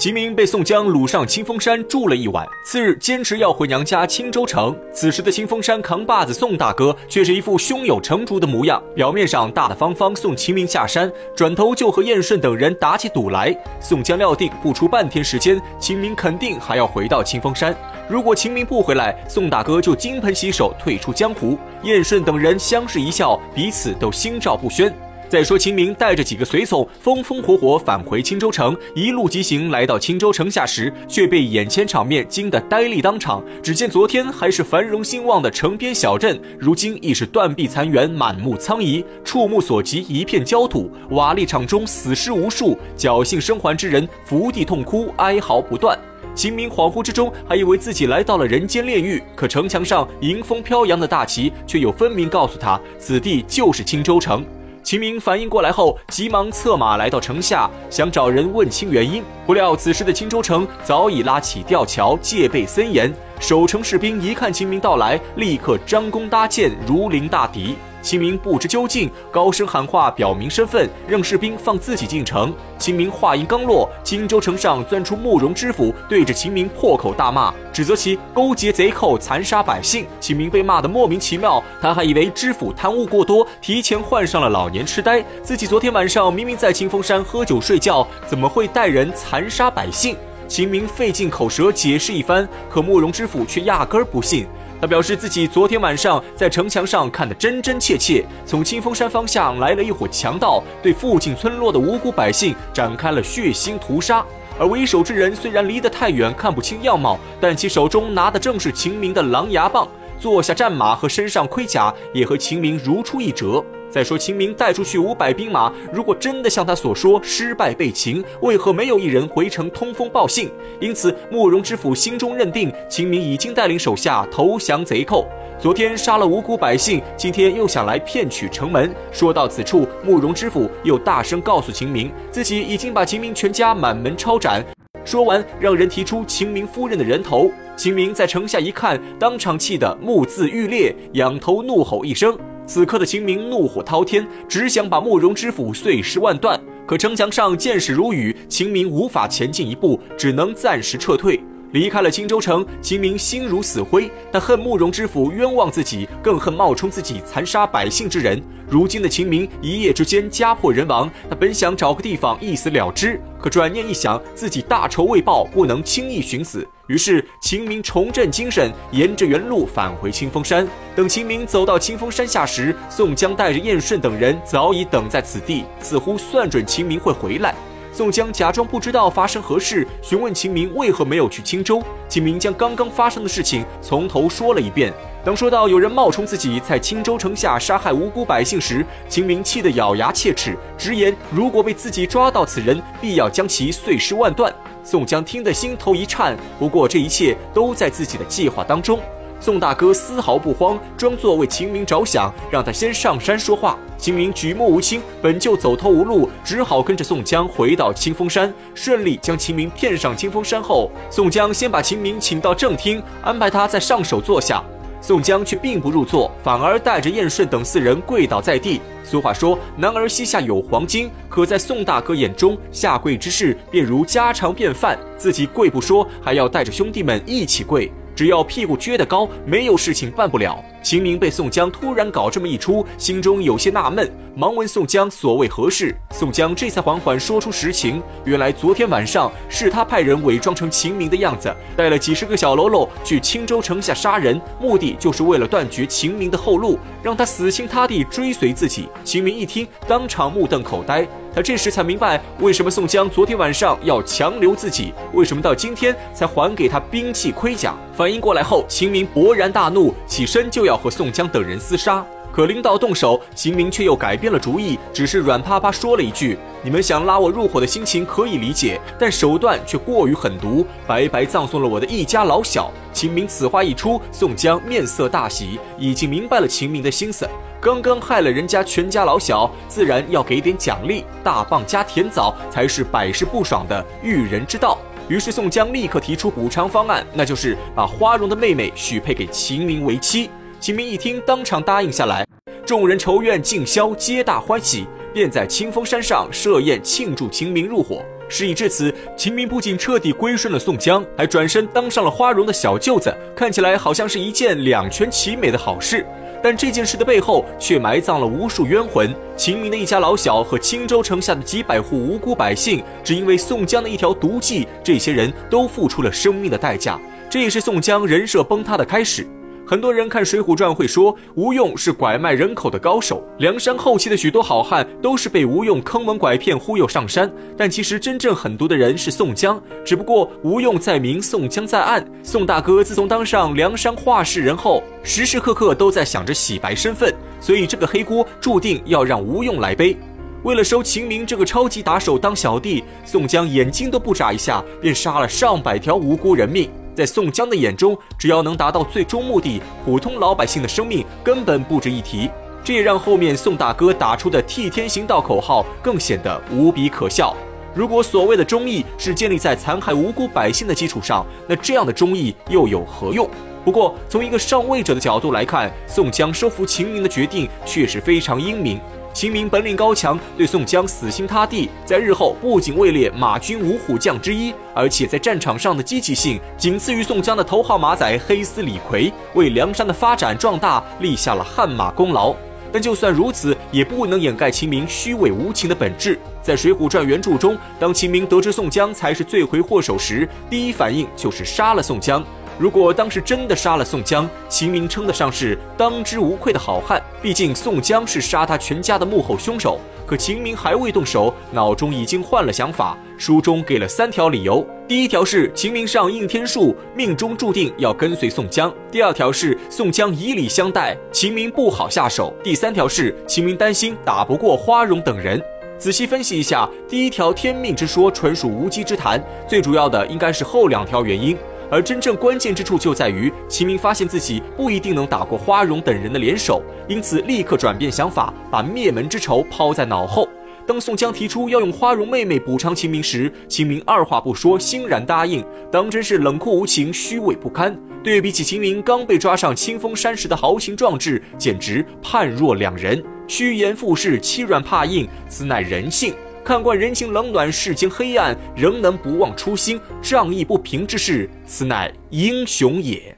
秦明被宋江掳上清风山住了一晚，次日坚持要回娘家青州城。此时的清风山扛把子宋大哥却是一副胸有成竹的模样，表面上大大方方送秦明下山，转头就和燕顺等人打起赌来。宋江料定不出半天时间，秦明肯定还要回到清风山。如果秦明不回来，宋大哥就金盆洗手退出江湖。燕顺等人相视一笑，彼此都心照不宣。再说秦明带着几个随从，风风火火返回青州城，一路疾行来到青州城下时，却被眼前场面惊得呆立当场。只见昨天还是繁荣兴旺的城边小镇，如今已是断壁残垣，满目苍夷，触目所及一片焦土，瓦砾场中死尸无数，侥幸生还之人伏地痛哭，哀嚎不断。秦明恍惚之中还以为自己来到了人间炼狱，可城墙上迎风飘扬的大旗却又分明告诉他，此地就是青州城。秦明反应过来后，急忙策马来到城下，想找人问清原因。不料此时的青州城早已拉起吊桥，戒备森严。守城士兵一看秦明到来，立刻张弓搭箭，如临大敌。秦明不知究竟，高声喊话表明身份，让士兵放自己进城。秦明话音刚落，荆州城上钻出慕容知府，对着秦明破口大骂，指责其勾结贼寇，残杀百姓。秦明被骂得莫名其妙，他还以为知府贪污过多，提前患上了老年痴呆。自己昨天晚上明明在清风山喝酒睡觉，怎么会带人残杀百姓？秦明费尽口舌解释一番，可慕容知府却压根儿不信。他表示自己昨天晚上在城墙上看得真真切切，从清风山方向来了一伙强盗，对附近村落的无辜百姓展开了血腥屠杀。而为首之人虽然离得太远看不清样貌，但其手中拿的正是秦明的狼牙棒，坐下战马和身上盔甲也和秦明如出一辙。再说秦明带出去五百兵马，如果真的像他所说失败被擒，为何没有一人回城通风报信？因此，慕容知府心中认定秦明已经带领手下投降贼寇。昨天杀了无辜百姓，今天又想来骗取城门。说到此处，慕容知府又大声告诉秦明，自己已经把秦明全家满门抄斩。说完，让人提出秦明夫人的人头。秦明在城下一看，当场气得目眦欲裂，仰头怒吼一声。此刻的秦明怒火滔天，只想把慕容知府碎尸万段。可城墙上箭矢如雨，秦明无法前进一步，只能暂时撤退。离开了青州城，秦明心如死灰。他恨慕容知府冤枉自己，更恨冒充自己残杀百姓之人。如今的秦明一夜之间家破人亡，他本想找个地方一死了之，可转念一想，自己大仇未报，不能轻易寻死。于是，秦明重振精神，沿着原路返回清风山。等秦明走到清风山下时，宋江带着燕顺等人早已等在此地，似乎算准秦明会回来。宋江假装不知道发生何事，询问秦明为何没有去青州。秦明将刚刚发生的事情从头说了一遍。当说到有人冒充自己在青州城下杀害无辜百姓时，秦明气得咬牙切齿，直言如果被自己抓到此人，必要将其碎尸万段。宋江听得心头一颤，不过这一切都在自己的计划当中。宋大哥丝毫不慌，装作为秦明着想，让他先上山说话。秦明举目无亲，本就走投无路，只好跟着宋江回到清风山，顺利将秦明骗上清风山后，宋江先把秦明请到正厅，安排他在上首坐下。宋江却并不入座，反而带着燕顺等四人跪倒在地。俗话说：“男儿膝下有黄金。”可在宋大哥眼中，下跪之事便如家常便饭，自己跪不说，还要带着兄弟们一起跪。只要屁股撅得高，没有事情办不了。秦明被宋江突然搞这么一出，心中有些纳闷，忙问宋江所谓何事。宋江这才缓缓说出实情：原来昨天晚上是他派人伪装成秦明的样子，带了几十个小喽啰去青州城下杀人，目的就是为了断绝秦明的后路，让他死心塌地追随自己。秦明一听，当场目瞪口呆。他这时才明白，为什么宋江昨天晚上要强留自己，为什么到今天才还给他兵器盔甲。反应过来后，秦明勃然大怒，起身就要和宋江等人厮杀。可领导动手，秦明却又改变了主意，只是软趴趴说了一句：“你们想拉我入伙的心情可以理解，但手段却过于狠毒，白白葬送了我的一家老小。”秦明此话一出，宋江面色大喜，已经明白了秦明的心思。刚刚害了人家全家老小，自然要给点奖励，大棒加甜枣才是百试不爽的育人之道。于是宋江立刻提出补偿方案，那就是把花荣的妹妹许配给秦明为妻。秦明一听，当场答应下来。众人仇怨尽消，皆大欢喜，便在清风山上设宴庆祝秦明入伙。事已至此，秦明不仅彻底归顺了宋江，还转身当上了花荣的小舅子，看起来好像是一件两全其美的好事。但这件事的背后却埋葬了无数冤魂。秦明的一家老小和青州城下的几百户无辜百姓，只因为宋江的一条毒计，这些人都付出了生命的代价。这也是宋江人设崩塌的开始。很多人看《水浒传》会说吴用是拐卖人口的高手，梁山后期的许多好汉都是被吴用坑蒙拐骗忽悠上山。但其实真正狠毒的人是宋江，只不过吴用在明，宋江在暗。宋大哥自从当上梁山话事人后，时时刻刻都在想着洗白身份，所以这个黑锅注定要让吴用来背。为了收秦明这个超级打手当小弟，宋江眼睛都不眨一下，便杀了上百条无辜人命。在宋江的眼中，只要能达到最终目的，普通老百姓的生命根本不值一提。这也让后面宋大哥打出的“替天行道”口号更显得无比可笑。如果所谓的忠义是建立在残害无辜百姓的基础上，那这样的忠义又有何用？不过，从一个上位者的角度来看，宋江收服秦明的决定确实非常英明。秦明本领高强，对宋江死心塌地，在日后不仅位列马军五虎将之一，而且在战场上的积极性仅次于宋江的头号马仔黑丝李逵，为梁山的发展壮大立下了汗马功劳。但就算如此，也不能掩盖秦明虚伪无情的本质。在《水浒传》原著中，当秦明得知宋江才是罪魁祸首时，第一反应就是杀了宋江。如果当时真的杀了宋江，秦明称得上是当之无愧的好汉。毕竟宋江是杀他全家的幕后凶手。可秦明还未动手，脑中已经换了想法。书中给了三条理由：第一条是秦明上应天术，命中注定要跟随宋江；第二条是宋江以礼相待，秦明不好下手；第三条是秦明担心打不过花荣等人。仔细分析一下，第一条天命之说纯属无稽之谈，最主要的应该是后两条原因。而真正关键之处就在于，秦明发现自己不一定能打过花荣等人的联手，因此立刻转变想法，把灭门之仇抛在脑后。当宋江提出要用花荣妹妹补偿秦明时，秦明二话不说，欣然答应，当真是冷酷无情、虚伪不堪。对比起秦明刚被抓上清风山时的豪情壮志，简直判若两人。趋炎附势、欺软怕硬，此乃人性。看惯人情冷暖、世情黑暗，仍能不忘初心、仗义不平之事，此乃英雄也。